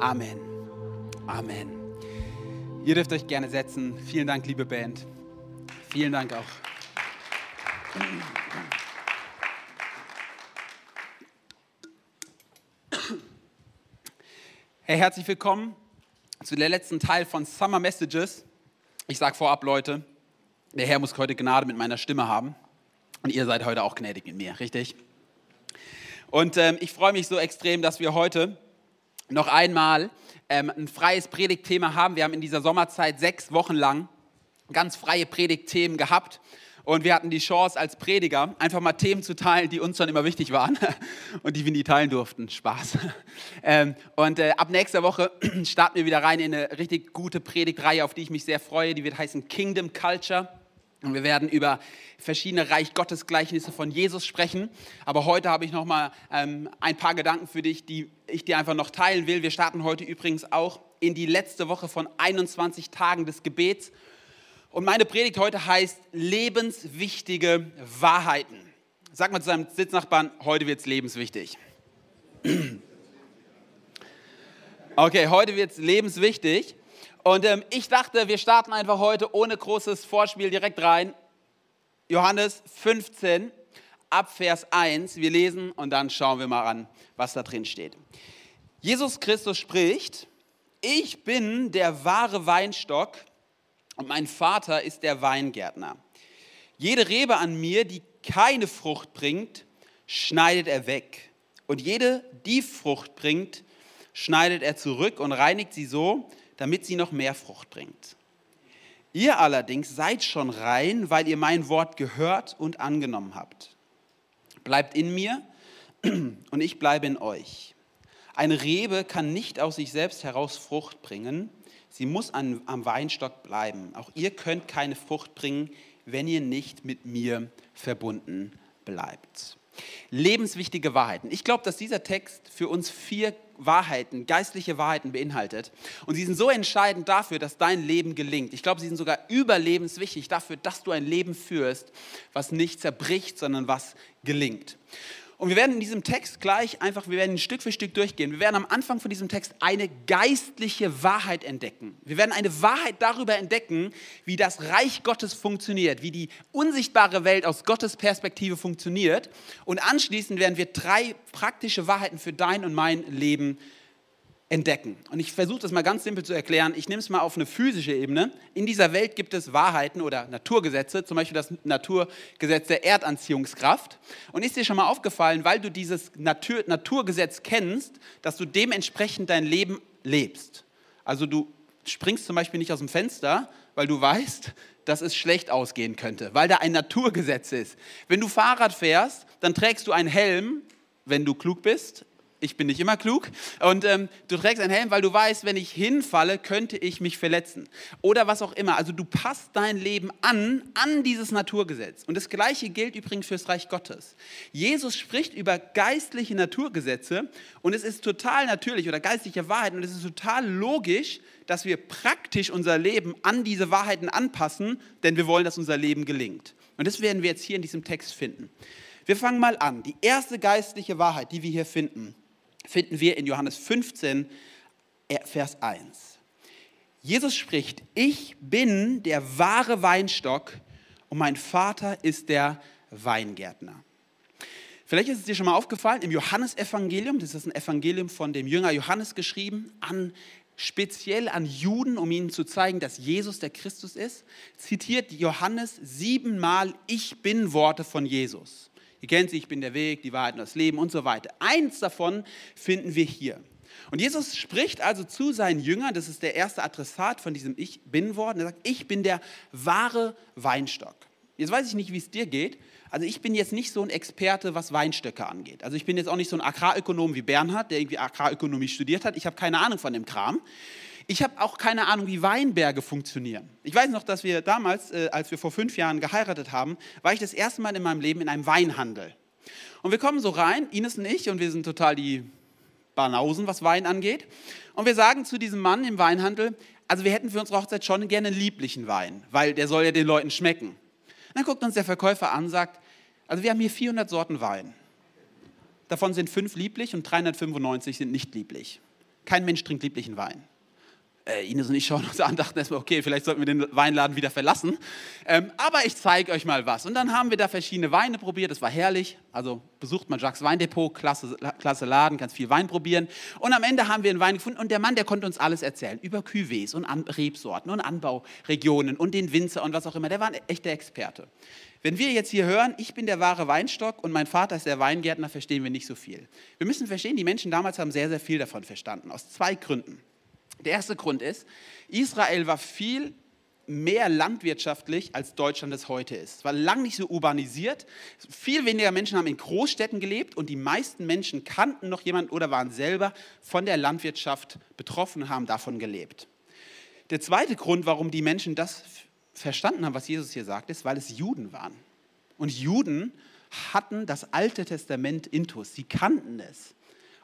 Amen. Amen. Ihr dürft euch gerne setzen. Vielen Dank, liebe Band. Vielen Dank auch. Hey, herzlich willkommen zu der letzten Teil von Summer Messages. Ich sage vorab, Leute, der Herr muss heute Gnade mit meiner Stimme haben. Und ihr seid heute auch gnädig mit mir, richtig? Und ähm, ich freue mich so extrem, dass wir heute noch einmal ähm, ein freies Predigtthema haben. Wir haben in dieser Sommerzeit sechs Wochen lang ganz freie Predigtthemen gehabt. Und wir hatten die Chance als Prediger, einfach mal Themen zu teilen, die uns schon immer wichtig waren und die wir nie teilen durften. Spaß. Ähm, und äh, ab nächster Woche starten wir wieder rein in eine richtig gute Predigtreihe, auf die ich mich sehr freue. Die wird heißen Kingdom Culture. Und wir werden über verschiedene Reich Gottes Gleichnisse von Jesus sprechen. Aber heute habe ich noch mal ähm, ein paar Gedanken für dich, die ich dir einfach noch teilen will. Wir starten heute übrigens auch in die letzte Woche von 21 Tagen des Gebets. Und meine Predigt heute heißt lebenswichtige Wahrheiten. Sag mal zu deinem Sitznachbarn, heute wird es lebenswichtig. Okay, heute wird es lebenswichtig. Und ähm, ich dachte, wir starten einfach heute ohne großes Vorspiel direkt rein. Johannes 15, ab Vers 1. Wir lesen und dann schauen wir mal an, was da drin steht. Jesus Christus spricht, ich bin der wahre Weinstock und mein Vater ist der Weingärtner. Jede Rebe an mir, die keine Frucht bringt, schneidet er weg. Und jede, die Frucht bringt, schneidet er zurück und reinigt sie so, damit sie noch mehr Frucht bringt. Ihr allerdings seid schon rein, weil ihr mein Wort gehört und angenommen habt. Bleibt in mir und ich bleibe in euch. Eine Rebe kann nicht aus sich selbst heraus Frucht bringen, sie muss an, am Weinstock bleiben. Auch ihr könnt keine Frucht bringen, wenn ihr nicht mit mir verbunden bleibt. Lebenswichtige Wahrheiten. Ich glaube, dass dieser Text für uns vier Wahrheiten, geistliche Wahrheiten beinhaltet. Und sie sind so entscheidend dafür, dass dein Leben gelingt. Ich glaube, sie sind sogar überlebenswichtig dafür, dass du ein Leben führst, was nicht zerbricht, sondern was gelingt. Und wir werden in diesem Text gleich einfach, wir werden Stück für Stück durchgehen. Wir werden am Anfang von diesem Text eine geistliche Wahrheit entdecken. Wir werden eine Wahrheit darüber entdecken, wie das Reich Gottes funktioniert, wie die unsichtbare Welt aus Gottes Perspektive funktioniert. Und anschließend werden wir drei praktische Wahrheiten für dein und mein Leben entdecken. Und ich versuche das mal ganz simpel zu erklären. Ich nehme es mal auf eine physische Ebene. In dieser Welt gibt es Wahrheiten oder Naturgesetze, zum Beispiel das Naturgesetz der Erdanziehungskraft. Und ist dir schon mal aufgefallen, weil du dieses Natur Naturgesetz kennst, dass du dementsprechend dein Leben lebst? Also du springst zum Beispiel nicht aus dem Fenster, weil du weißt, dass es schlecht ausgehen könnte, weil da ein Naturgesetz ist. Wenn du Fahrrad fährst, dann trägst du einen Helm, wenn du klug bist, ich bin nicht immer klug. Und ähm, du trägst einen Helm, weil du weißt, wenn ich hinfalle, könnte ich mich verletzen. Oder was auch immer. Also du passt dein Leben an, an dieses Naturgesetz. Und das Gleiche gilt übrigens fürs Reich Gottes. Jesus spricht über geistliche Naturgesetze und es ist total natürlich oder geistliche Wahrheiten und es ist total logisch, dass wir praktisch unser Leben an diese Wahrheiten anpassen, denn wir wollen, dass unser Leben gelingt. Und das werden wir jetzt hier in diesem Text finden. Wir fangen mal an. Die erste geistliche Wahrheit, die wir hier finden, finden wir in Johannes 15, äh, Vers 1. Jesus spricht, ich bin der wahre Weinstock und mein Vater ist der Weingärtner. Vielleicht ist es dir schon mal aufgefallen, im Johannesevangelium, das ist ein Evangelium von dem Jünger Johannes geschrieben, an, speziell an Juden, um ihnen zu zeigen, dass Jesus der Christus ist, zitiert Johannes siebenmal Ich bin Worte von Jesus. Ihr kennt sie, ich bin der Weg, die Wahrheit und das Leben und so weiter. Eins davon finden wir hier. Und Jesus spricht also zu seinen Jüngern, das ist der erste Adressat von diesem Ich bin-Wort, er sagt, ich bin der wahre Weinstock. Jetzt weiß ich nicht, wie es dir geht. Also ich bin jetzt nicht so ein Experte, was Weinstöcke angeht. Also ich bin jetzt auch nicht so ein Agrarökonom wie Bernhard, der irgendwie Agrarökonomie studiert hat. Ich habe keine Ahnung von dem Kram. Ich habe auch keine Ahnung, wie Weinberge funktionieren. Ich weiß noch, dass wir damals, äh, als wir vor fünf Jahren geheiratet haben, war ich das erste Mal in meinem Leben in einem Weinhandel. Und wir kommen so rein, Ines und ich, und wir sind total die Banausen, was Wein angeht. Und wir sagen zu diesem Mann im Weinhandel, also wir hätten für unsere Hochzeit schon gerne einen lieblichen Wein, weil der soll ja den Leuten schmecken. Und dann guckt uns der Verkäufer an und sagt, also wir haben hier 400 Sorten Wein. Davon sind fünf lieblich und 395 sind nicht lieblich. kein Mensch trinkt lieblichen Wein äh, Ines und ich schauen uns an, dachten erstmal, okay, vielleicht sollten wir den Weinladen wieder verlassen. Ähm, aber ich zeige euch mal was. Und dann haben wir da verschiedene Weine probiert, das war herrlich. Also besucht mal Jacques Weindepot, klasse, klasse Laden, ganz viel Wein probieren. Und am Ende haben wir einen Wein gefunden und der Mann, der konnte uns alles erzählen über Cuvées und An Rebsorten und Anbauregionen und den Winzer und was auch immer. Der war ein echter Experte. Wenn wir jetzt hier hören, ich bin der wahre Weinstock und mein Vater ist der Weingärtner, verstehen wir nicht so viel. Wir müssen verstehen, die Menschen damals haben sehr, sehr viel davon verstanden, aus zwei Gründen. Der erste Grund ist, Israel war viel mehr landwirtschaftlich, als Deutschland es heute ist. Es war lang nicht so urbanisiert. Viel weniger Menschen haben in Großstädten gelebt und die meisten Menschen kannten noch jemanden oder waren selber von der Landwirtschaft betroffen, haben davon gelebt. Der zweite Grund, warum die Menschen das verstanden haben, was Jesus hier sagt, ist, weil es Juden waren. Und Juden hatten das Alte Testament intus. Sie kannten es.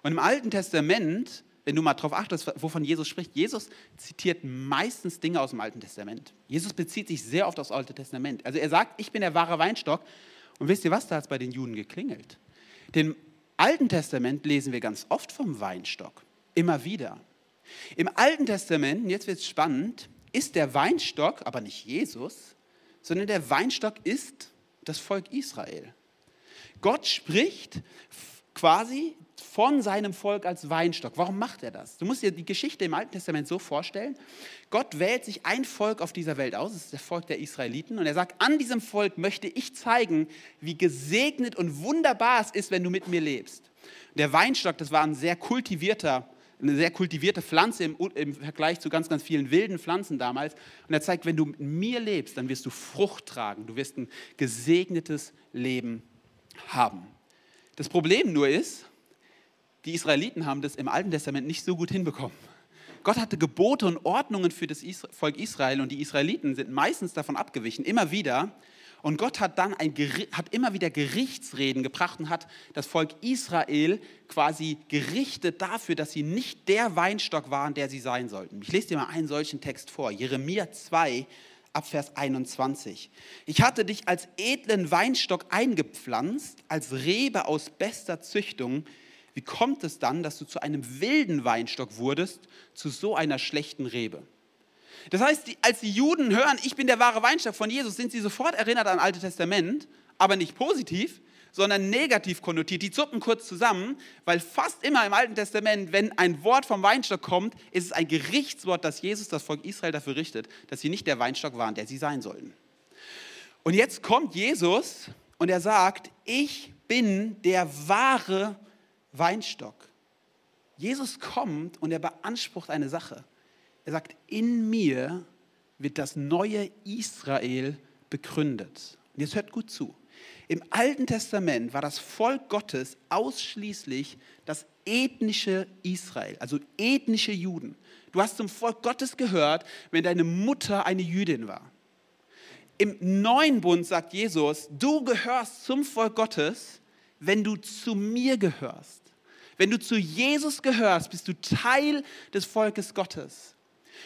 Und im Alten Testament wenn du mal darauf achtest, wovon Jesus spricht, Jesus zitiert meistens Dinge aus dem Alten Testament. Jesus bezieht sich sehr oft aufs Alte Testament. Also er sagt, ich bin der wahre Weinstock. Und wisst ihr was, da hat es bei den Juden geklingelt. Denn Im Alten Testament lesen wir ganz oft vom Weinstock. Immer wieder. Im Alten Testament, und jetzt wird es spannend, ist der Weinstock aber nicht Jesus, sondern der Weinstock ist das Volk Israel. Gott spricht quasi von seinem Volk als Weinstock. Warum macht er das? Du musst dir die Geschichte im Alten Testament so vorstellen. Gott wählt sich ein Volk auf dieser Welt aus, das ist das Volk der Israeliten, und er sagt, an diesem Volk möchte ich zeigen, wie gesegnet und wunderbar es ist, wenn du mit mir lebst. Der Weinstock, das war ein sehr kultivierter, eine sehr kultivierte Pflanze im, im Vergleich zu ganz, ganz vielen wilden Pflanzen damals. Und er zeigt, wenn du mit mir lebst, dann wirst du Frucht tragen, du wirst ein gesegnetes Leben haben. Das Problem nur ist, die Israeliten haben das im Alten Testament nicht so gut hinbekommen. Gott hatte Gebote und Ordnungen für das Volk Israel und die Israeliten sind meistens davon abgewichen, immer wieder. Und Gott hat dann ein, hat immer wieder Gerichtsreden gebracht und hat das Volk Israel quasi gerichtet dafür, dass sie nicht der Weinstock waren, der sie sein sollten. Ich lese dir mal einen solchen Text vor. Jeremia 2, ab Vers 21. Ich hatte dich als edlen Weinstock eingepflanzt, als Rebe aus bester Züchtung. Wie kommt es dann, dass du zu einem wilden Weinstock wurdest, zu so einer schlechten Rebe? Das heißt, als die Juden hören, ich bin der wahre Weinstock von Jesus, sind sie sofort erinnert an Alte Testament, aber nicht positiv, sondern negativ konnotiert. Die zucken kurz zusammen, weil fast immer im Alten Testament, wenn ein Wort vom Weinstock kommt, ist es ein Gerichtswort, das Jesus das Volk Israel dafür richtet, dass sie nicht der Weinstock waren, der sie sein sollten. Und jetzt kommt Jesus und er sagt, ich bin der wahre Weinstock. Jesus kommt und er beansprucht eine Sache. Er sagt, in mir wird das neue Israel begründet. Und jetzt hört gut zu. Im Alten Testament war das Volk Gottes ausschließlich das ethnische Israel, also ethnische Juden. Du hast zum Volk Gottes gehört, wenn deine Mutter eine Jüdin war. Im neuen Bund sagt Jesus, du gehörst zum Volk Gottes, wenn du zu mir gehörst. Wenn du zu Jesus gehörst, bist du Teil des Volkes Gottes.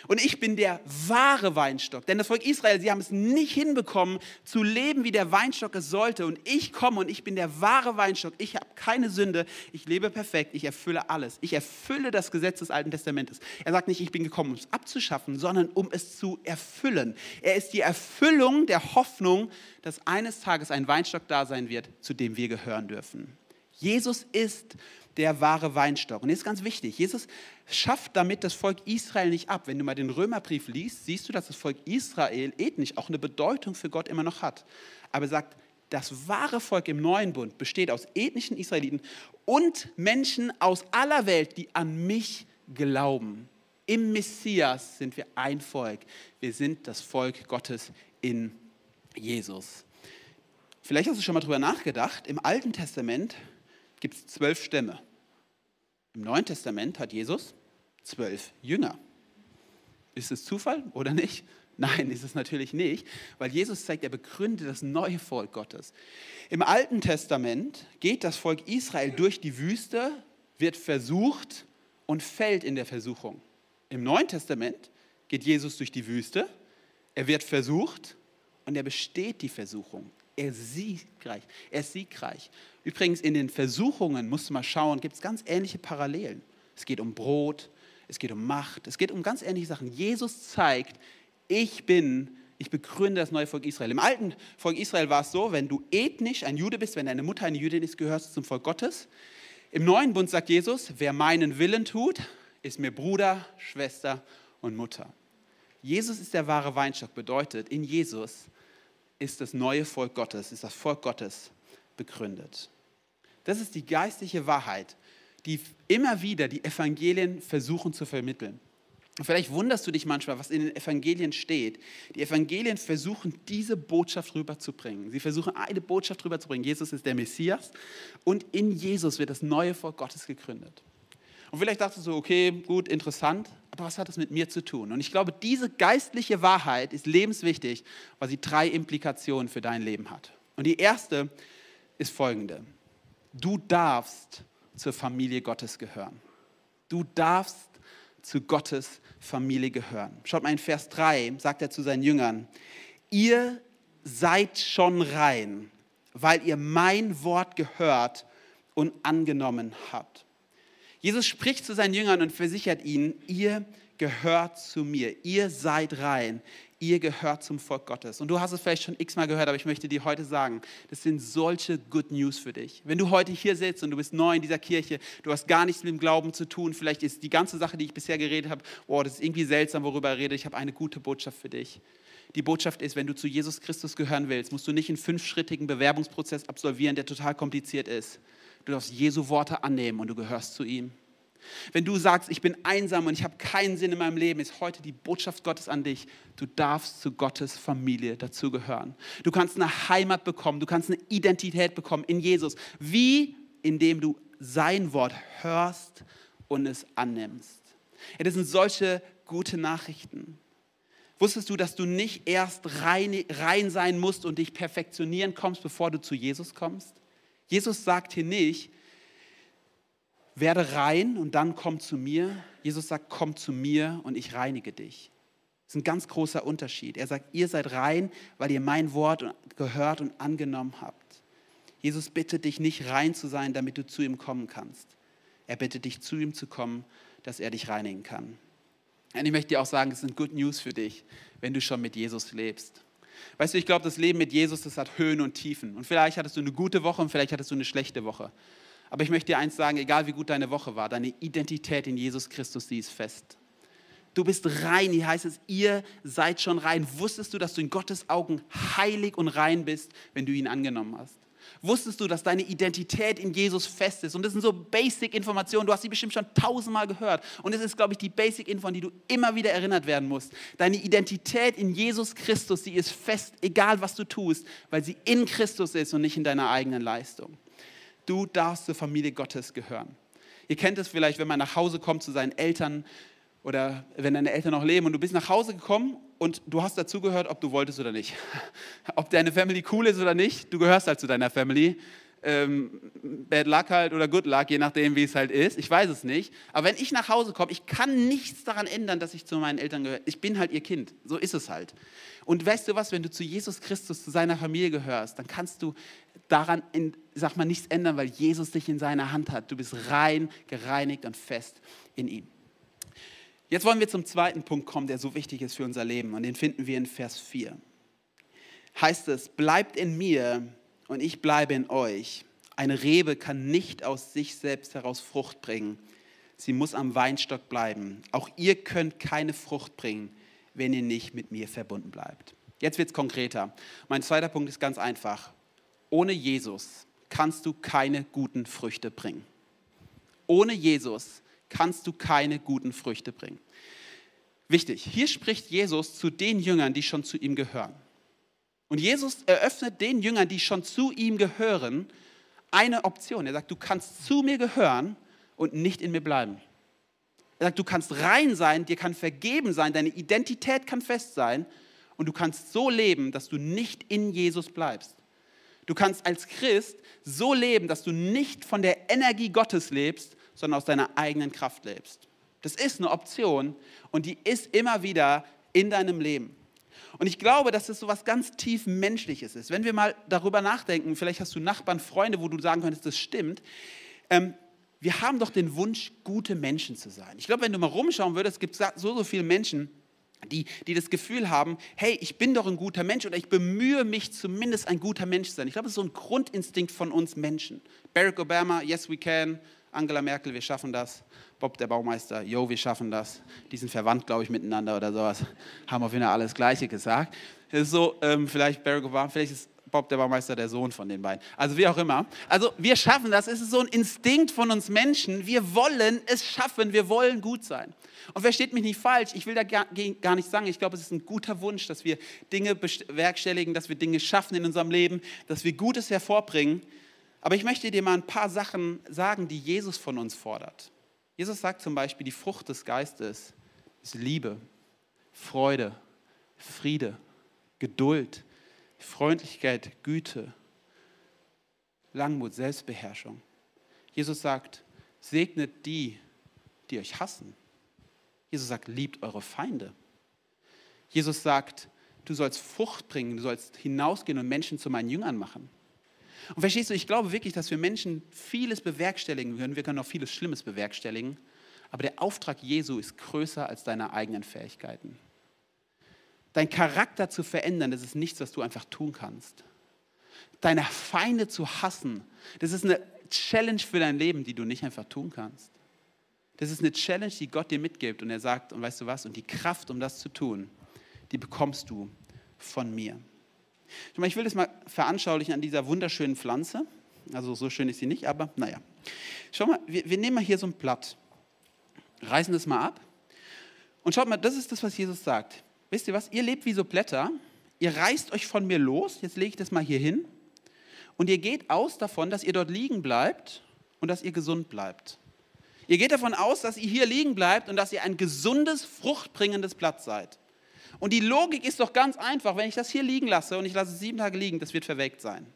Und ich bin der wahre Weinstock. Denn das Volk Israel, sie haben es nicht hinbekommen, zu leben, wie der Weinstock es sollte. Und ich komme und ich bin der wahre Weinstock. Ich habe keine Sünde. Ich lebe perfekt. Ich erfülle alles. Ich erfülle das Gesetz des Alten Testamentes. Er sagt nicht, ich bin gekommen, um es abzuschaffen, sondern um es zu erfüllen. Er ist die Erfüllung der Hoffnung, dass eines Tages ein Weinstock da sein wird, zu dem wir gehören dürfen. Jesus ist der wahre Weinstock. Und jetzt ist ganz wichtig, Jesus schafft damit das Volk Israel nicht ab. Wenn du mal den Römerbrief liest, siehst du, dass das Volk Israel ethnisch auch eine Bedeutung für Gott immer noch hat. Aber er sagt, das wahre Volk im neuen Bund besteht aus ethnischen Israeliten und Menschen aus aller Welt, die an mich glauben. Im Messias sind wir ein Volk. Wir sind das Volk Gottes in Jesus. Vielleicht hast du schon mal drüber nachgedacht. Im Alten Testament gibt es zwölf Stämme. Im Neuen Testament hat Jesus zwölf Jünger. Ist es Zufall oder nicht? Nein, ist es natürlich nicht, weil Jesus zeigt, er begründet das neue Volk Gottes. Im Alten Testament geht das Volk Israel durch die Wüste, wird versucht und fällt in der Versuchung. Im Neuen Testament geht Jesus durch die Wüste, er wird versucht und er besteht die Versuchung. Er ist siegreich. Er ist siegreich. Übrigens, in den Versuchungen, musst du mal schauen, gibt es ganz ähnliche Parallelen. Es geht um Brot, es geht um Macht, es geht um ganz ähnliche Sachen. Jesus zeigt, ich bin, ich begründe das neue Volk Israel. Im alten Volk Israel war es so, wenn du ethnisch ein Jude bist, wenn deine Mutter eine Jüdin ist, gehörst du zum Volk Gottes. Im neuen Bund sagt Jesus, wer meinen Willen tut, ist mir Bruder, Schwester und Mutter. Jesus ist der wahre Weinstock, bedeutet, in Jesus ist das neue Volk Gottes, ist das Volk Gottes begründet. Das ist die geistliche Wahrheit, die immer wieder die Evangelien versuchen zu vermitteln. vielleicht wunderst du dich manchmal, was in den Evangelien steht. Die Evangelien versuchen, diese Botschaft rüberzubringen. Sie versuchen, eine Botschaft rüberzubringen. Jesus ist der Messias und in Jesus wird das neue Volk Gottes gegründet. Und vielleicht dachtest du, okay, gut, interessant, aber was hat das mit mir zu tun? Und ich glaube, diese geistliche Wahrheit ist lebenswichtig, weil sie drei Implikationen für dein Leben hat. Und die erste ist folgende. Du darfst zur Familie Gottes gehören. Du darfst zu Gottes Familie gehören. Schaut mal in Vers 3, sagt er zu seinen Jüngern, ihr seid schon rein, weil ihr mein Wort gehört und angenommen habt. Jesus spricht zu seinen Jüngern und versichert ihnen, ihr gehört zu mir, ihr seid rein, ihr gehört zum Volk Gottes. Und du hast es vielleicht schon x-mal gehört, aber ich möchte dir heute sagen, das sind solche Good News für dich. Wenn du heute hier sitzt und du bist neu in dieser Kirche, du hast gar nichts mit dem Glauben zu tun, vielleicht ist die ganze Sache, die ich bisher geredet habe, oh, das ist irgendwie seltsam, worüber ich rede, ich habe eine gute Botschaft für dich. Die Botschaft ist, wenn du zu Jesus Christus gehören willst, musst du nicht einen fünfschrittigen Bewerbungsprozess absolvieren, der total kompliziert ist Du darfst Jesu Worte annehmen und du gehörst zu ihm. Wenn du sagst, ich bin einsam und ich habe keinen Sinn in meinem Leben, ist heute die Botschaft Gottes an dich. Du darfst zu Gottes Familie dazugehören. Du kannst eine Heimat bekommen, du kannst eine Identität bekommen in Jesus. Wie? Indem du sein Wort hörst und es annimmst. Ja, das sind solche gute Nachrichten. Wusstest du, dass du nicht erst rein, rein sein musst und dich perfektionieren kommst, bevor du zu Jesus kommst? Jesus sagt hier nicht, werde rein und dann komm zu mir. Jesus sagt, komm zu mir und ich reinige dich. Das ist ein ganz großer Unterschied. Er sagt, ihr seid rein, weil ihr mein Wort gehört und angenommen habt. Jesus bittet dich nicht rein zu sein, damit du zu ihm kommen kannst. Er bittet dich zu ihm zu kommen, dass er dich reinigen kann. Und ich möchte dir auch sagen, es sind Good News für dich, wenn du schon mit Jesus lebst. Weißt du, ich glaube, das Leben mit Jesus, das hat Höhen und Tiefen. Und vielleicht hattest du eine gute Woche und vielleicht hattest du eine schlechte Woche. Aber ich möchte dir eins sagen, egal wie gut deine Woche war, deine Identität in Jesus Christus, die ist fest. Du bist rein, hier heißt es, ihr seid schon rein. Wusstest du, dass du in Gottes Augen heilig und rein bist, wenn du ihn angenommen hast? Wusstest du, dass deine Identität in Jesus fest ist? Und das sind so Basic-Informationen, du hast sie bestimmt schon tausendmal gehört. Und es ist, glaube ich, die Basic-Info, an die du immer wieder erinnert werden musst. Deine Identität in Jesus Christus, die ist fest, egal was du tust, weil sie in Christus ist und nicht in deiner eigenen Leistung. Du darfst zur Familie Gottes gehören. Ihr kennt es vielleicht, wenn man nach Hause kommt zu seinen Eltern oder wenn deine Eltern noch leben und du bist nach Hause gekommen und du hast dazugehört, ob du wolltest oder nicht. Ob deine Family cool ist oder nicht, du gehörst halt zu deiner Family. Ähm, bad Luck halt oder Good Luck, je nachdem, wie es halt ist. Ich weiß es nicht. Aber wenn ich nach Hause komme, ich kann nichts daran ändern, dass ich zu meinen Eltern gehöre. Ich bin halt ihr Kind. So ist es halt. Und weißt du was, wenn du zu Jesus Christus, zu seiner Familie gehörst, dann kannst du daran, in, sag mal, nichts ändern, weil Jesus dich in seiner Hand hat. Du bist rein, gereinigt und fest in ihm. Jetzt wollen wir zum zweiten Punkt kommen, der so wichtig ist für unser Leben. Und den finden wir in Vers 4. Heißt es, bleibt in mir und ich bleibe in euch. Eine Rebe kann nicht aus sich selbst heraus Frucht bringen. Sie muss am Weinstock bleiben. Auch ihr könnt keine Frucht bringen, wenn ihr nicht mit mir verbunden bleibt. Jetzt wird es konkreter. Mein zweiter Punkt ist ganz einfach. Ohne Jesus kannst du keine guten Früchte bringen. Ohne Jesus kannst du keine guten Früchte bringen. Wichtig, hier spricht Jesus zu den Jüngern, die schon zu ihm gehören. Und Jesus eröffnet den Jüngern, die schon zu ihm gehören, eine Option. Er sagt, du kannst zu mir gehören und nicht in mir bleiben. Er sagt, du kannst rein sein, dir kann vergeben sein, deine Identität kann fest sein und du kannst so leben, dass du nicht in Jesus bleibst. Du kannst als Christ so leben, dass du nicht von der Energie Gottes lebst, sondern aus deiner eigenen Kraft lebst. Das ist eine Option und die ist immer wieder in deinem Leben. Und ich glaube, dass das so was ganz tief Menschliches ist. Wenn wir mal darüber nachdenken, vielleicht hast du Nachbarn, Freunde, wo du sagen könntest, das stimmt. Ähm, wir haben doch den Wunsch, gute Menschen zu sein. Ich glaube, wenn du mal rumschauen würdest, gibt es so, so viele Menschen, die, die das Gefühl haben, hey, ich bin doch ein guter Mensch oder ich bemühe mich zumindest ein guter Mensch zu sein. Ich glaube, das ist so ein Grundinstinkt von uns Menschen. Barack Obama, yes we can. Angela Merkel, wir schaffen das. Bob, der Baumeister, yo, wir schaffen das. Die sind verwandt, glaube ich, miteinander oder sowas. Haben auf jeden Fall alles Gleiche gesagt. Das ist so, ähm, vielleicht Barack Obama, vielleicht ist Bob, der Baumeister, der Sohn von den beiden. Also wie auch immer. Also wir schaffen das. Es ist so ein Instinkt von uns Menschen. Wir wollen es schaffen. Wir wollen gut sein. Und versteht mich nicht falsch. Ich will da gar, gar nicht sagen. Ich glaube, es ist ein guter Wunsch, dass wir Dinge bewerkstelligen, dass wir Dinge schaffen in unserem Leben, dass wir Gutes hervorbringen. Aber ich möchte dir mal ein paar Sachen sagen, die Jesus von uns fordert. Jesus sagt zum Beispiel, die Frucht des Geistes ist Liebe, Freude, Friede, Geduld, Freundlichkeit, Güte, Langmut, Selbstbeherrschung. Jesus sagt, segnet die, die euch hassen. Jesus sagt, liebt eure Feinde. Jesus sagt, du sollst Frucht bringen, du sollst hinausgehen und Menschen zu meinen Jüngern machen. Und verstehst du, ich glaube wirklich, dass wir Menschen vieles bewerkstelligen können. Wir können auch vieles Schlimmes bewerkstelligen. Aber der Auftrag Jesu ist größer als deine eigenen Fähigkeiten. Dein Charakter zu verändern, das ist nichts, was du einfach tun kannst. Deine Feinde zu hassen, das ist eine Challenge für dein Leben, die du nicht einfach tun kannst. Das ist eine Challenge, die Gott dir mitgibt und er sagt, und weißt du was, und die Kraft, um das zu tun, die bekommst du von mir. Ich will das mal veranschaulichen an dieser wunderschönen Pflanze. Also so schön ist sie nicht, aber naja. Schau mal, wir, wir nehmen mal hier so ein Blatt, reißen das mal ab und schaut mal, das ist das, was Jesus sagt wisst ihr was, ihr lebt wie so Blätter, ihr reißt euch von mir los, jetzt lege ich das mal hier hin, und ihr geht aus davon, dass ihr dort liegen bleibt und dass ihr gesund bleibt. Ihr geht davon aus, dass ihr hier liegen bleibt und dass ihr ein gesundes, fruchtbringendes Blatt seid. Und die Logik ist doch ganz einfach, wenn ich das hier liegen lasse und ich lasse es sieben Tage liegen, das wird verwelkt sein.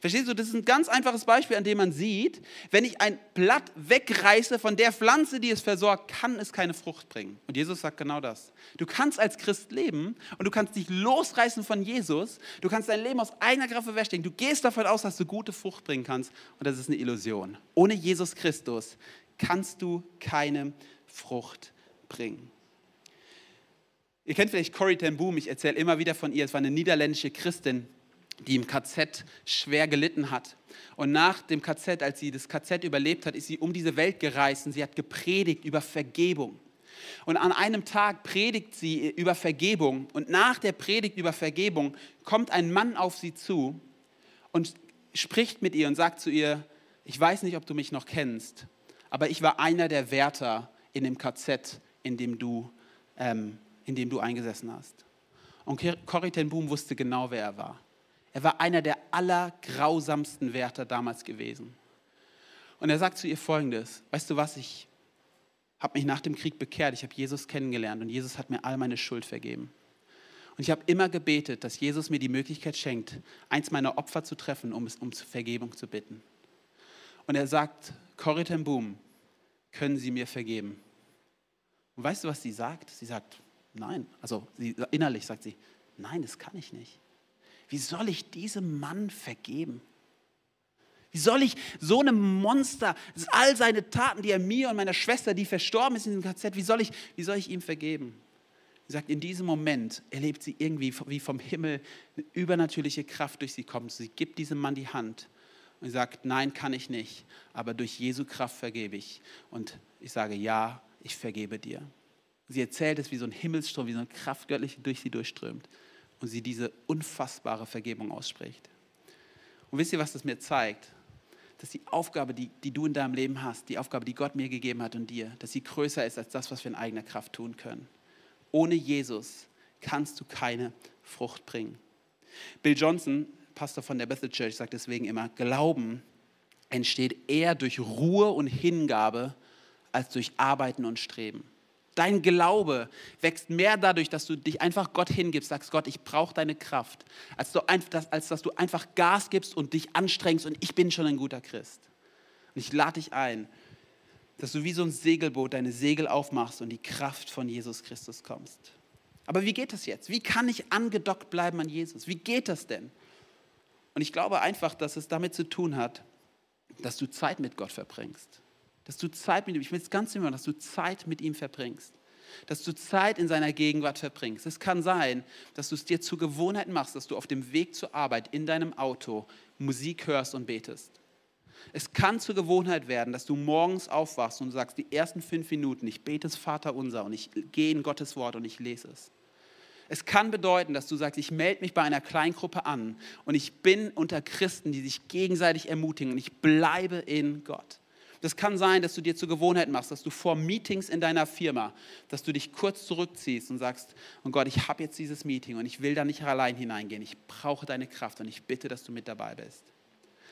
Verstehst du, das ist ein ganz einfaches Beispiel, an dem man sieht, wenn ich ein Blatt wegreiße von der Pflanze, die es versorgt, kann es keine Frucht bringen. Und Jesus sagt genau das. Du kannst als Christ leben und du kannst dich losreißen von Jesus. Du kannst dein Leben aus eigener Kraft verwächtigen. Du gehst davon aus, dass du gute Frucht bringen kannst. Und das ist eine Illusion. Ohne Jesus Christus kannst du keine Frucht bringen. Ihr kennt vielleicht Corrie ten Boom, ich erzähle immer wieder von ihr. Es war eine niederländische Christin, die im KZ schwer gelitten hat. Und nach dem KZ, als sie das KZ überlebt hat, ist sie um diese Welt gereist und sie hat gepredigt über Vergebung. Und an einem Tag predigt sie über Vergebung und nach der Predigt über Vergebung kommt ein Mann auf sie zu und spricht mit ihr und sagt zu ihr, ich weiß nicht, ob du mich noch kennst, aber ich war einer der Wärter in dem KZ, in dem du, ähm, in dem du eingesessen hast. Und Corrie ten Boom wusste genau, wer er war. Er war einer der allergrausamsten Wärter damals gewesen. Und er sagt zu ihr folgendes, weißt du was, ich habe mich nach dem Krieg bekehrt, ich habe Jesus kennengelernt und Jesus hat mir all meine Schuld vergeben. Und ich habe immer gebetet, dass Jesus mir die Möglichkeit schenkt, eins meiner Opfer zu treffen, um es um Vergebung zu bitten. Und er sagt, Corrie ten Boom, können Sie mir vergeben? Und weißt du, was sie sagt? Sie sagt, nein. Also sie, innerlich sagt sie, nein, das kann ich nicht. Wie soll ich diesem Mann vergeben? Wie soll ich so einem Monster, all seine Taten, die er mir und meiner Schwester, die verstorben ist in diesem KZ, wie soll ich, wie soll ich ihm vergeben? Sie sagt, in diesem Moment erlebt sie irgendwie wie vom Himmel eine übernatürliche Kraft durch sie kommt. Sie gibt diesem Mann die Hand und sagt, nein, kann ich nicht, aber durch Jesu Kraft vergebe ich. Und ich sage, ja, ich vergebe dir. Sie erzählt es wie so ein Himmelsstrom, wie so eine Kraft göttlich durch sie durchströmt und sie diese unfassbare Vergebung ausspricht. Und wisst ihr, was das mir zeigt? Dass die Aufgabe, die, die du in deinem Leben hast, die Aufgabe, die Gott mir gegeben hat und dir, dass sie größer ist als das, was wir in eigener Kraft tun können. Ohne Jesus kannst du keine Frucht bringen. Bill Johnson, Pastor von der Bethel Church, sagt deswegen immer, Glauben entsteht eher durch Ruhe und Hingabe als durch Arbeiten und Streben. Dein Glaube wächst mehr dadurch, dass du dich einfach Gott hingibst, sagst, Gott, ich brauche deine Kraft, als, du, als dass du einfach Gas gibst und dich anstrengst und ich bin schon ein guter Christ. Und ich lade dich ein, dass du wie so ein Segelboot deine Segel aufmachst und die Kraft von Jesus Christus kommst. Aber wie geht das jetzt? Wie kann ich angedockt bleiben an Jesus? Wie geht das denn? Und ich glaube einfach, dass es damit zu tun hat, dass du Zeit mit Gott verbringst Dass du Zeit mit ihm, ich will es ganz immer, dass du Zeit mit ihm verbringst. Dass du Zeit in seiner Gegenwart verbringst. Es kann sein, dass du es dir zur Gewohnheit machst, dass du auf dem Weg zur Arbeit in deinem Auto Musik hörst und betest. Es kann zur Gewohnheit werden, dass du morgens aufwachst und sagst, die ersten fünf Minuten, ich bete das Vater unser und ich gehe in Gottes Wort und ich lese es. Es kann bedeuten, dass du sagst, ich melde mich bei einer Kleingruppe an und ich bin unter Christen, die sich gegenseitig ermutigen und ich bleibe in Gott. Das kann sein, dass du dir zur Gewohnheit machst, dass du vor Meetings in deiner Firma, dass du dich kurz zurückziehst und sagst, oh Gott, ich habe jetzt dieses Meeting und ich will da nicht allein hineingehen. Ich brauche deine Kraft und ich bitte, dass du mit dabei bist.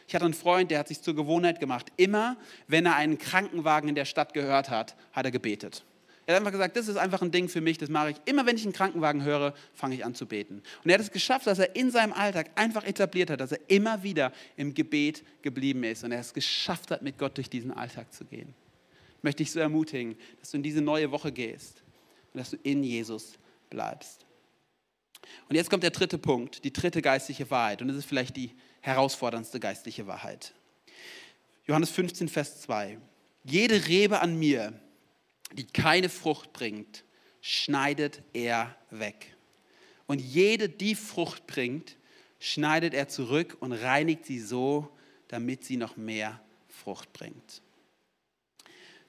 Ich hatte einen Freund, der hat sich zur Gewohnheit gemacht, immer wenn er einen Krankenwagen in der Stadt gehört hat, hat er gebetet. Er hat einfach gesagt, das ist einfach ein Ding für mich, das mache ich. Immer wenn ich einen Krankenwagen höre, fange ich an zu beten. Und er hat es geschafft, dass er in seinem Alltag einfach etabliert hat, dass er immer wieder im Gebet geblieben ist und er es geschafft hat, mit Gott durch diesen Alltag zu gehen. Ich möchte dich so ermutigen, dass du in diese neue Woche gehst und dass du in Jesus bleibst. Und jetzt kommt der dritte Punkt, die dritte geistliche Wahrheit. Und das ist vielleicht die herausforderndste geistliche Wahrheit. Johannes 15, Vers 2. Jede Rebe an mir, die keine Frucht bringt, schneidet er weg. Und jede, die Frucht bringt, schneidet er zurück und reinigt sie so, damit sie noch mehr Frucht bringt.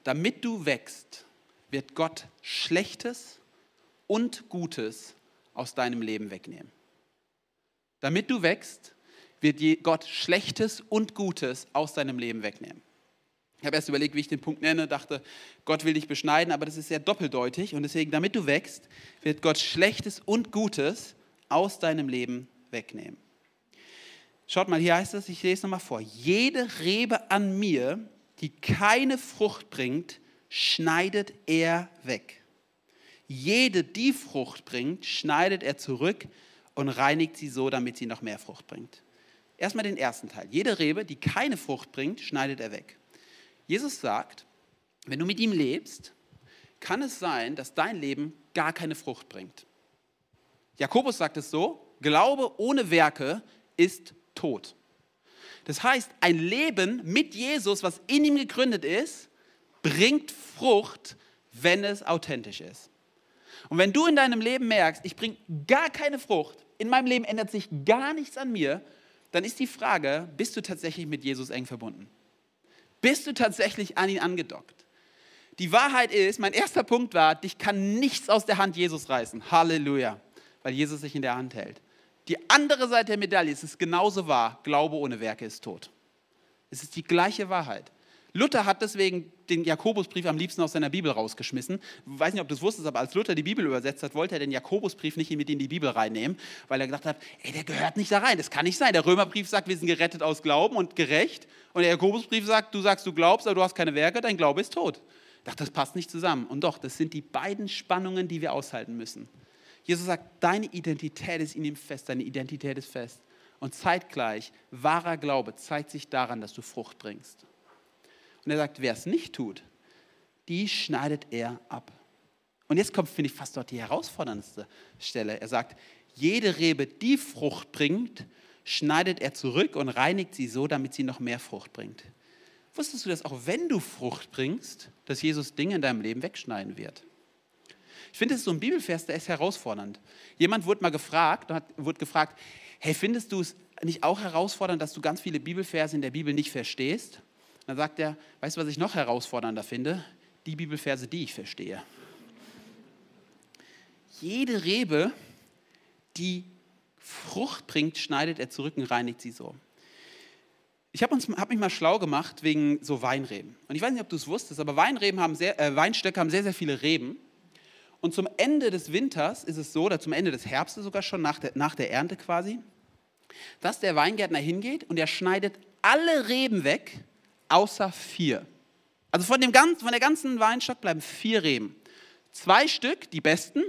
Damit du wächst, wird Gott Schlechtes und Gutes aus deinem Leben wegnehmen. Damit du wächst, wird Gott Schlechtes und Gutes aus deinem Leben wegnehmen. Ich habe erst überlegt, wie ich den Punkt nenne, dachte, Gott will dich beschneiden, aber das ist sehr doppeldeutig und deswegen, damit du wächst, wird Gott Schlechtes und Gutes aus deinem Leben wegnehmen. Schaut mal, hier heißt es, ich lese nochmal vor, jede Rebe an mir, die keine Frucht bringt, schneidet er weg. Jede, die Frucht bringt, schneidet er zurück und reinigt sie so, damit sie noch mehr Frucht bringt. Erstmal den ersten Teil. Jede Rebe, die keine Frucht bringt, schneidet er weg. Jesus sagt, wenn du mit ihm lebst, kann es sein, dass dein Leben gar keine Frucht bringt. Jakobus sagt es so, Glaube ohne Werke ist tot. Das heißt, ein Leben mit Jesus, was in ihm gegründet ist, bringt Frucht, wenn es authentisch ist. Und wenn du in deinem Leben merkst, ich bringe gar keine Frucht, in meinem Leben ändert sich gar nichts an mir, dann ist die Frage, bist du tatsächlich mit Jesus eng verbunden? Bist du tatsächlich an ihn angedockt? Die Wahrheit ist, mein erster Punkt war, dich kann nichts aus der Hand Jesus reißen. Halleluja, weil Jesus sich in der Hand hält. Die andere Seite der Medaille ist es genauso wahr, Glaube ohne Werke ist tot. Es ist die gleiche Wahrheit. Luther hat deswegen den Jakobusbrief am liebsten aus seiner Bibel rausgeschmissen. Ich weiß nicht, ob du es wusstest, aber als Luther die Bibel übersetzt hat, wollte er den Jakobusbrief nicht mit in die Bibel reinnehmen, weil er gedacht hat, ey, der gehört nicht da rein, das kann nicht sein. Der Römerbrief sagt, wir sind gerettet aus Glauben und gerecht. Und der Jakobusbrief sagt, du sagst, du glaubst, aber du hast keine Werke, dein Glaube ist tot. Ich dachte, das passt nicht zusammen. Und doch, das sind die beiden Spannungen, die wir aushalten müssen. Jesus sagt, deine Identität ist in ihm fest, deine Identität ist fest. Und zeitgleich, wahrer Glaube zeigt sich daran, dass du Frucht bringst. Und er sagt, wer es nicht tut, die schneidet er ab. Und jetzt kommt, finde ich, fast dort die herausforderndste Stelle. Er sagt, jede Rebe, die Frucht bringt, schneidet er zurück und reinigt sie so, damit sie noch mehr Frucht bringt. Wusstest du, dass auch wenn du Frucht bringst, dass Jesus Dinge in deinem Leben wegschneiden wird? Ich finde, es ist so ein Bibelvers, der ist herausfordernd. Jemand wurde mal gefragt, hat, wurde gefragt, hey, findest du es nicht auch herausfordernd, dass du ganz viele Bibelverse in der Bibel nicht verstehst? Dann sagt er, weißt du, was ich noch herausfordernder finde? Die Bibelverse, die ich verstehe. Jede Rebe, die Frucht bringt, schneidet er zurück und reinigt sie so. Ich habe hab mich mal schlau gemacht wegen so Weinreben. Und ich weiß nicht, ob du es wusstest, aber Weinreben haben sehr, äh, Weinstöcke haben sehr, sehr viele Reben. Und zum Ende des Winters ist es so, oder zum Ende des Herbstes sogar schon, nach der, nach der Ernte quasi, dass der Weingärtner hingeht und er schneidet alle Reben weg, außer vier. Also von, dem ganzen, von der ganzen Weinstock bleiben vier Reben. Zwei Stück, die besten,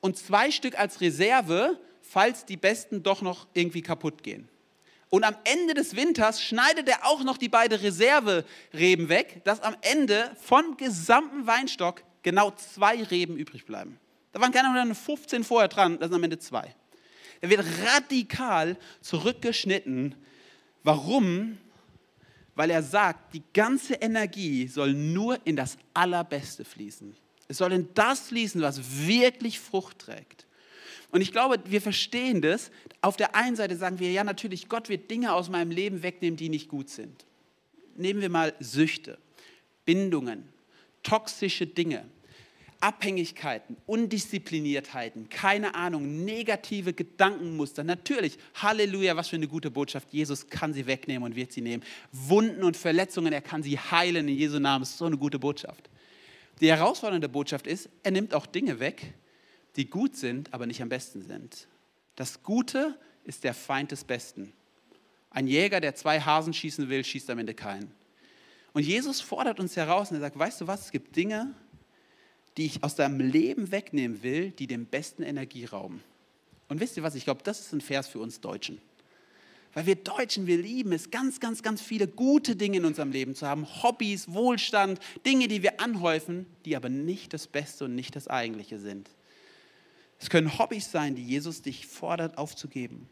und zwei Stück als Reserve, falls die besten doch noch irgendwie kaputt gehen. Und am Ende des Winters schneidet er auch noch die beiden Reservereben weg, dass am Ende vom gesamten Weinstock genau zwei Reben übrig bleiben. Da waren keine Ahnung, 15 vorher dran, das sind am Ende zwei. Er wird radikal zurückgeschnitten. Warum? Weil er sagt, die ganze Energie soll nur in das Allerbeste fließen. Es soll in das fließen, was wirklich Frucht trägt. Und ich glaube, wir verstehen das. Auf der einen Seite sagen wir, ja natürlich, Gott wird Dinge aus meinem Leben wegnehmen, die nicht gut sind. Nehmen wir mal Süchte, Bindungen, toxische Dinge, Abhängigkeiten, Undiszipliniertheiten, keine Ahnung, negative Gedankenmuster. Natürlich, Halleluja, was für eine gute Botschaft. Jesus kann sie wegnehmen und wird sie nehmen. Wunden und Verletzungen, er kann sie heilen in Jesu Namen. Das ist so eine gute Botschaft. Die herausfordernde Botschaft ist, er nimmt auch Dinge weg, die gut sind, aber nicht am besten sind. Das Gute ist der Feind des Besten. Ein Jäger, der zwei Hasen schießen will, schießt am Ende keinen. Und Jesus fordert uns heraus und er sagt, weißt du was, es gibt Dinge, die ich aus deinem Leben wegnehmen will, die dem besten Energie rauben. Und wisst ihr was, ich glaube, das ist ein Vers für uns Deutschen. Weil wir Deutschen, wir lieben es, ganz, ganz, ganz viele gute Dinge in unserem Leben zu haben. Hobbys, Wohlstand, Dinge, die wir anhäufen, die aber nicht das Beste und nicht das Eigentliche sind. Es können Hobbys sein, die Jesus dich fordert aufzugeben.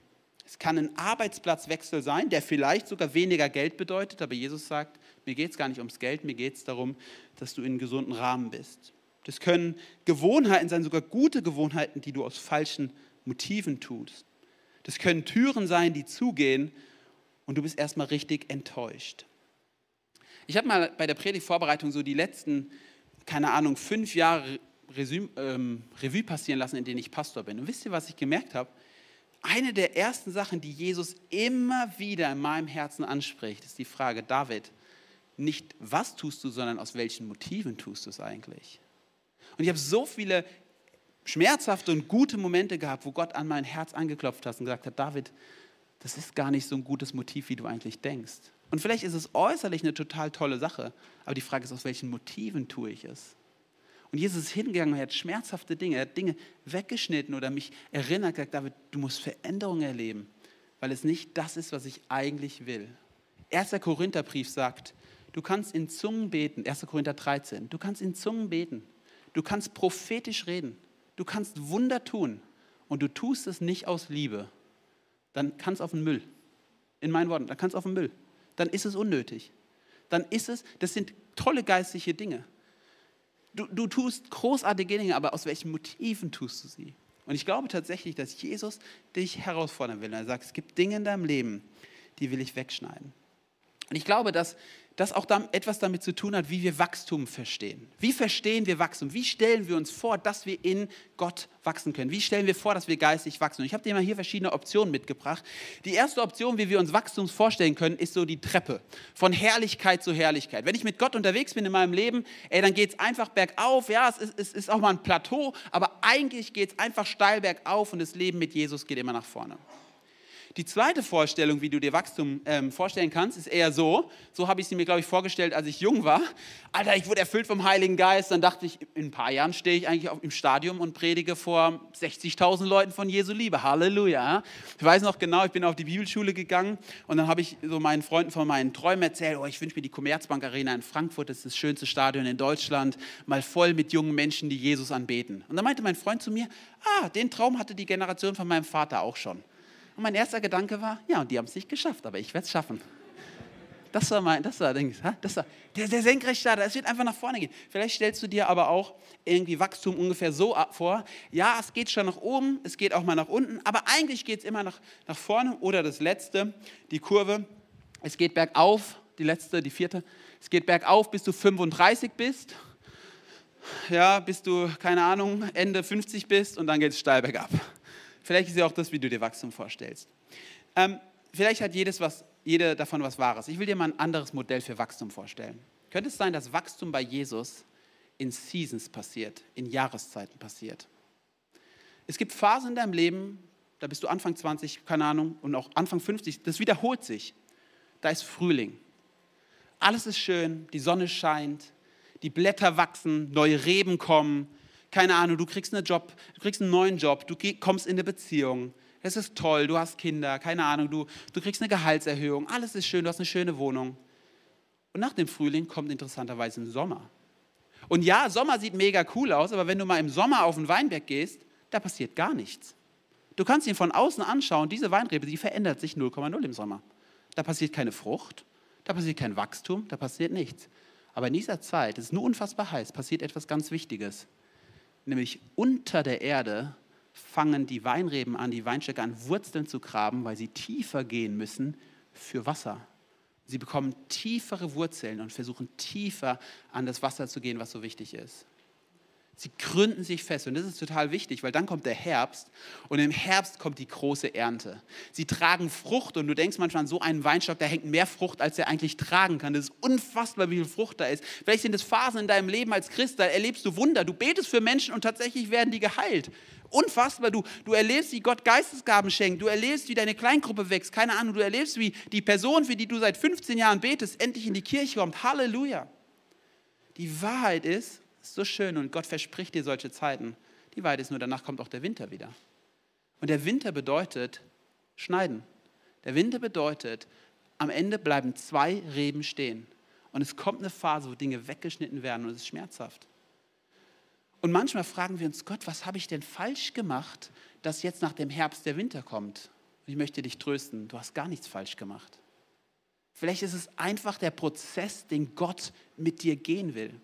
Es kann ein Arbeitsplatzwechsel sein, der vielleicht sogar weniger Geld bedeutet, aber Jesus sagt, mir geht es gar nicht ums Geld, mir geht es darum, dass du in einem gesunden Rahmen bist. Das können Gewohnheiten sein, sogar gute Gewohnheiten, die du aus falschen Motiven tust. Das können Türen sein, die zugehen und du bist erstmal richtig enttäuscht. Ich habe mal bei der Predigtvorbereitung so die letzten, keine Ahnung, fünf Jahre Resüm, ähm, Revue passieren lassen, in denen ich Pastor bin. Und wisst ihr, was ich gemerkt habe? Eine der ersten Sachen, die Jesus immer wieder in meinem Herzen anspricht, ist die Frage, David, nicht was tust du, sondern aus welchen Motiven tust du es eigentlich? Und ich habe so viele schmerzhafte und gute Momente gehabt, wo Gott an mein Herz angeklopft hat und gesagt hat, David, das ist gar nicht so ein gutes Motiv, wie du eigentlich denkst. Und vielleicht ist es äußerlich eine total tolle Sache, aber die Frage ist, aus welchen Motiven tue ich es? Und Jesus ist hingegangen und hat schmerzhafte Dinge, er hat Dinge weggeschnitten oder mich erinnert, gesagt, David, du musst Veränderungen erleben, weil es nicht das ist, was ich eigentlich will. Erster Korintherbrief sagt, du kannst in Zungen beten, 1. Korinther 13, du kannst in Zungen beten, du kannst prophetisch reden, du kannst Wunder tun und du tust es nicht aus Liebe, dann kann es auf den Müll. In meinen Worten, dann kann es auf den Müll. Dann ist es unnötig. Dann ist es, das sind tolle geistliche Dinge. Du, du tust großartige Dinge, aber aus welchen Motiven tust du sie? Und ich glaube tatsächlich, dass Jesus dich herausfordern will. Er sagt, es gibt Dinge in deinem Leben, die will ich wegschneiden. Und ich glaube, dass das auch etwas damit zu tun hat, wie wir Wachstum verstehen. Wie verstehen wir Wachstum? Wie stellen wir uns vor, dass wir in Gott wachsen können? Wie stellen wir vor, dass wir geistig wachsen? Ich habe dir mal hier verschiedene Optionen mitgebracht. Die erste Option, wie wir uns Wachstum vorstellen können, ist so die Treppe von Herrlichkeit zu Herrlichkeit. Wenn ich mit Gott unterwegs bin in meinem Leben, ey, dann geht es einfach bergauf. Ja, es ist, es ist auch mal ein Plateau, aber eigentlich geht es einfach steil bergauf und das Leben mit Jesus geht immer nach vorne. Die zweite Vorstellung, wie du dir Wachstum ähm, vorstellen kannst, ist eher so, so habe ich sie mir, glaube ich, vorgestellt, als ich jung war. Alter, ich wurde erfüllt vom Heiligen Geist, dann dachte ich, in ein paar Jahren stehe ich eigentlich im Stadion und predige vor 60.000 Leuten von Jesu Liebe. Halleluja. Ich weiß noch genau, ich bin auf die Bibelschule gegangen und dann habe ich so meinen Freunden von meinen Träumen erzählt, oh, ich wünsche mir die Commerzbank Arena in Frankfurt, das ist das schönste Stadion in Deutschland, mal voll mit jungen Menschen, die Jesus anbeten. Und dann meinte mein Freund zu mir, ah, den Traum hatte die Generation von meinem Vater auch schon. Und mein erster Gedanke war, ja, und die haben es nicht geschafft, aber ich werde es schaffen. Das war mein, das war, das war der, der Senkrechtstarter, es wird einfach nach vorne gehen. Vielleicht stellst du dir aber auch irgendwie Wachstum ungefähr so vor, ja, es geht schon nach oben, es geht auch mal nach unten, aber eigentlich geht es immer nach, nach vorne. Oder das letzte, die Kurve, es geht bergauf, die letzte, die vierte, es geht bergauf, bis du 35 bist, ja, bis du, keine Ahnung, Ende 50 bist und dann geht es steil bergab. Vielleicht ist ja auch das, wie du dir Wachstum vorstellst. Ähm, vielleicht hat jedes was, jede davon was Wahres. Ich will dir mal ein anderes Modell für Wachstum vorstellen. Könnte es sein, dass Wachstum bei Jesus in Seasons passiert, in Jahreszeiten passiert? Es gibt Phasen in deinem Leben, da bist du Anfang 20, keine Ahnung, und auch Anfang 50, das wiederholt sich. Da ist Frühling. Alles ist schön, die Sonne scheint, die Blätter wachsen, neue Reben kommen, keine Ahnung, du kriegst einen Job, du kriegst einen neuen Job, du kommst in eine Beziehung. Es ist toll, du hast Kinder, keine Ahnung, du, du kriegst eine Gehaltserhöhung, alles ist schön, du hast eine schöne Wohnung. Und nach dem Frühling kommt interessanterweise ein Sommer. Und ja, Sommer sieht mega cool aus, aber wenn du mal im Sommer auf den Weinberg gehst, da passiert gar nichts. Du kannst ihn von außen anschauen, diese Weinrebe, die verändert sich 0,0 im Sommer. Da passiert keine Frucht, Da passiert kein Wachstum, da passiert nichts. Aber in dieser Zeit, es ist nur unfassbar heiß, passiert etwas ganz Wichtiges. Nämlich unter der Erde fangen die Weinreben an, die Weinstöcke an, Wurzeln zu graben, weil sie tiefer gehen müssen für Wasser. Sie bekommen tiefere Wurzeln und versuchen tiefer an das Wasser zu gehen, was so wichtig ist. Sie gründen sich fest und das ist total wichtig, weil dann kommt der Herbst und im Herbst kommt die große Ernte. Sie tragen Frucht und du denkst manchmal an so einen Weinstock, da hängt mehr Frucht, als er eigentlich tragen kann. Das ist unfassbar, wie viel Frucht da ist. Vielleicht sind es Phasen in deinem Leben als Christ, da erlebst du Wunder. Du betest für Menschen und tatsächlich werden die geheilt. Unfassbar, du, du erlebst, wie Gott Geistesgaben schenkt. Du erlebst, wie deine Kleingruppe wächst. Keine Ahnung, du erlebst, wie die Person, für die du seit 15 Jahren betest, endlich in die Kirche kommt. Halleluja. Die Wahrheit ist, ist so schön und Gott verspricht dir solche Zeiten. Die Wahrheit ist nur, danach kommt auch der Winter wieder. Und der Winter bedeutet schneiden. Der Winter bedeutet, am Ende bleiben zwei Reben stehen. Und es kommt eine Phase, wo Dinge weggeschnitten werden und es ist schmerzhaft. Und manchmal fragen wir uns, Gott, was habe ich denn falsch gemacht, dass jetzt nach dem Herbst der Winter kommt? Und ich möchte dich trösten, du hast gar nichts falsch gemacht. Vielleicht ist es einfach der Prozess, den Gott mit dir gehen will.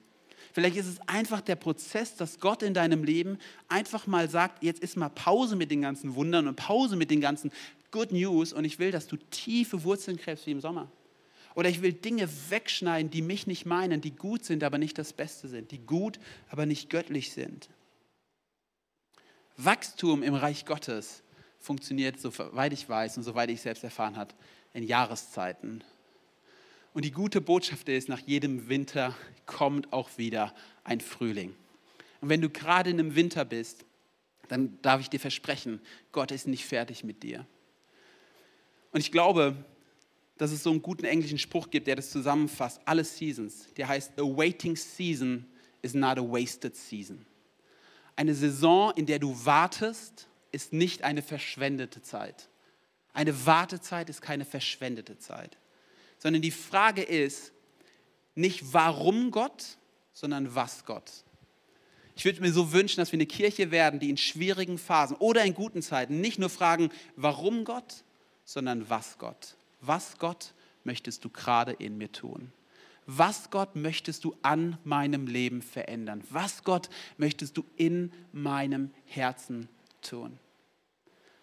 Vielleicht ist es einfach der Prozess, dass Gott in deinem Leben einfach mal sagt, jetzt ist mal Pause mit den ganzen Wundern und Pause mit den ganzen Good News und ich will, dass du tiefe Wurzeln gräbst wie im Sommer. Oder ich will Dinge wegschneiden, die mich nicht meinen, die gut sind, aber nicht das Beste sind, die gut, aber nicht göttlich sind. Wachstum im Reich Gottes funktioniert, soweit ich weiß und soweit ich selbst erfahren habe, in Jahreszeiten. Und die gute Botschaft ist, nach jedem Winter kommt auch wieder ein Frühling. Und wenn du gerade in einem Winter bist, dann darf ich dir versprechen, Gott ist nicht fertig mit dir. Und ich glaube, dass es so einen guten englischen Spruch gibt, der das zusammenfasst, alle Seasons. Der heißt, a waiting season is not a wasted season. Eine Saison, in der du wartest, ist nicht eine verschwendete Zeit. Eine Wartezeit ist keine verschwendete Zeit sondern die Frage ist nicht warum Gott, sondern was Gott. Ich würde mir so wünschen, dass wir eine Kirche werden, die in schwierigen Phasen oder in guten Zeiten nicht nur fragen, warum Gott, sondern was Gott. Was Gott möchtest du gerade in mir tun? Was Gott möchtest du an meinem Leben verändern? Was Gott möchtest du in meinem Herzen tun?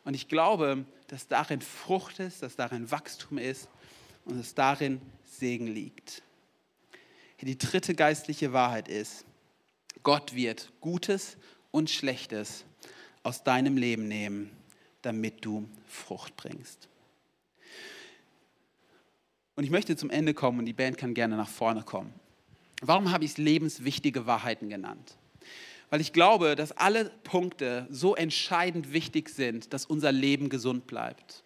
Und ich glaube, dass darin Frucht ist, dass darin Wachstum ist und dass darin Segen liegt. Die dritte geistliche Wahrheit ist, Gott wird Gutes und Schlechtes aus deinem Leben nehmen, damit du Frucht bringst. Und ich möchte zum Ende kommen und die Band kann gerne nach vorne kommen. Warum habe ich es lebenswichtige Wahrheiten genannt? Weil ich glaube, dass alle Punkte so entscheidend wichtig sind, dass unser Leben gesund bleibt.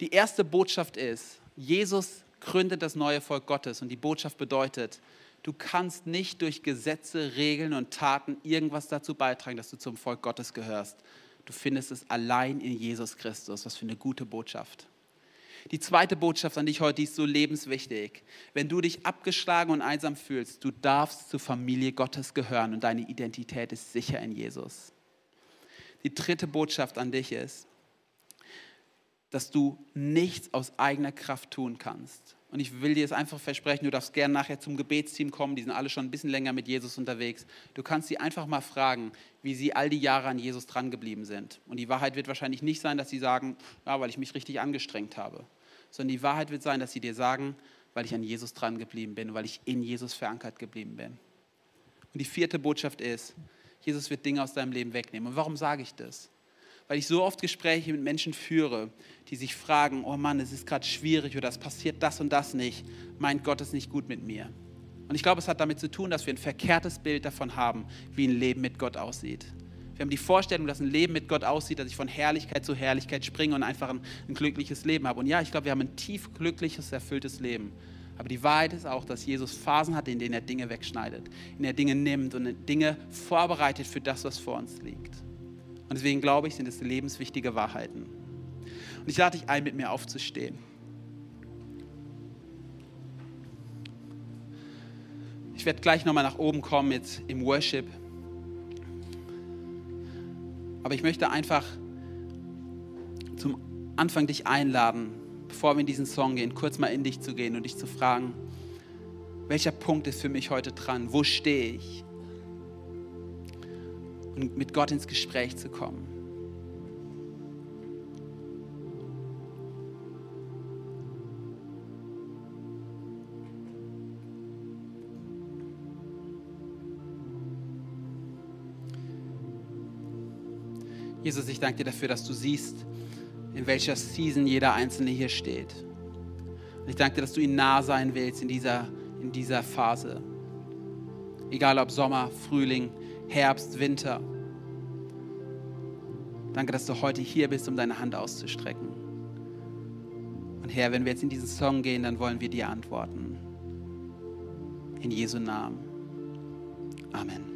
Die erste Botschaft ist, Jesus gründet das neue Volk Gottes und die Botschaft bedeutet, du kannst nicht durch Gesetze, Regeln und Taten irgendwas dazu beitragen, dass du zum Volk Gottes gehörst. Du findest es allein in Jesus Christus. Was für eine gute Botschaft. Die zweite Botschaft an dich heute, die ist so lebenswichtig. Wenn du dich abgeschlagen und einsam fühlst, du darfst zur Familie Gottes gehören und deine Identität ist sicher in Jesus. Die dritte Botschaft an dich ist, dass du nichts aus eigener Kraft tun kannst. Und ich will dir es einfach versprechen, du darfst gerne nachher zum Gebetsteam kommen, die sind alle schon ein bisschen länger mit Jesus unterwegs. Du kannst sie einfach mal fragen, wie sie all die Jahre an Jesus drangeblieben sind. Und die Wahrheit wird wahrscheinlich nicht sein, dass sie sagen, ja, weil ich mich richtig angestrengt habe. Sondern die Wahrheit wird sein, dass sie dir sagen, weil ich an Jesus dran geblieben bin, weil ich in Jesus verankert geblieben bin. Und die vierte Botschaft ist, Jesus wird Dinge aus deinem Leben wegnehmen. Und warum sage ich das? Weil ich so oft Gespräche mit Menschen führe, die sich fragen, oh Mann, es ist gerade schwierig oder es passiert das und das nicht, meint Gott ist nicht gut mit mir. Und ich glaube, es hat damit zu tun, dass wir ein verkehrtes Bild davon haben, wie ein Leben mit Gott aussieht. Wir haben die Vorstellung, dass ein Leben mit Gott aussieht, dass ich von Herrlichkeit zu Herrlichkeit springe und einfach ein, ein glückliches Leben habe. Und ja, ich glaube, wir haben ein tief glückliches, erfülltes Leben. Aber die Wahrheit ist auch, dass Jesus Phasen hat, in denen er Dinge wegschneidet, in denen er Dinge nimmt und Dinge vorbereitet für das, was vor uns liegt. Und deswegen glaube ich, sind es lebenswichtige Wahrheiten. Und ich lade dich ein, mit mir aufzustehen. Ich werde gleich nochmal nach oben kommen, jetzt im Worship. Aber ich möchte einfach zum Anfang dich einladen, bevor wir in diesen Song gehen, kurz mal in dich zu gehen und dich zu fragen, welcher Punkt ist für mich heute dran? Wo stehe ich? Mit Gott ins Gespräch zu kommen. Jesus, ich danke dir dafür, dass du siehst, in welcher Season jeder Einzelne hier steht. Und ich danke dir, dass du ihm nah sein willst in dieser, in dieser Phase. Egal ob Sommer, Frühling, Herbst, Winter. Danke, dass du heute hier bist, um deine Hand auszustrecken. Und Herr, wenn wir jetzt in diesen Song gehen, dann wollen wir dir antworten. In Jesu Namen. Amen.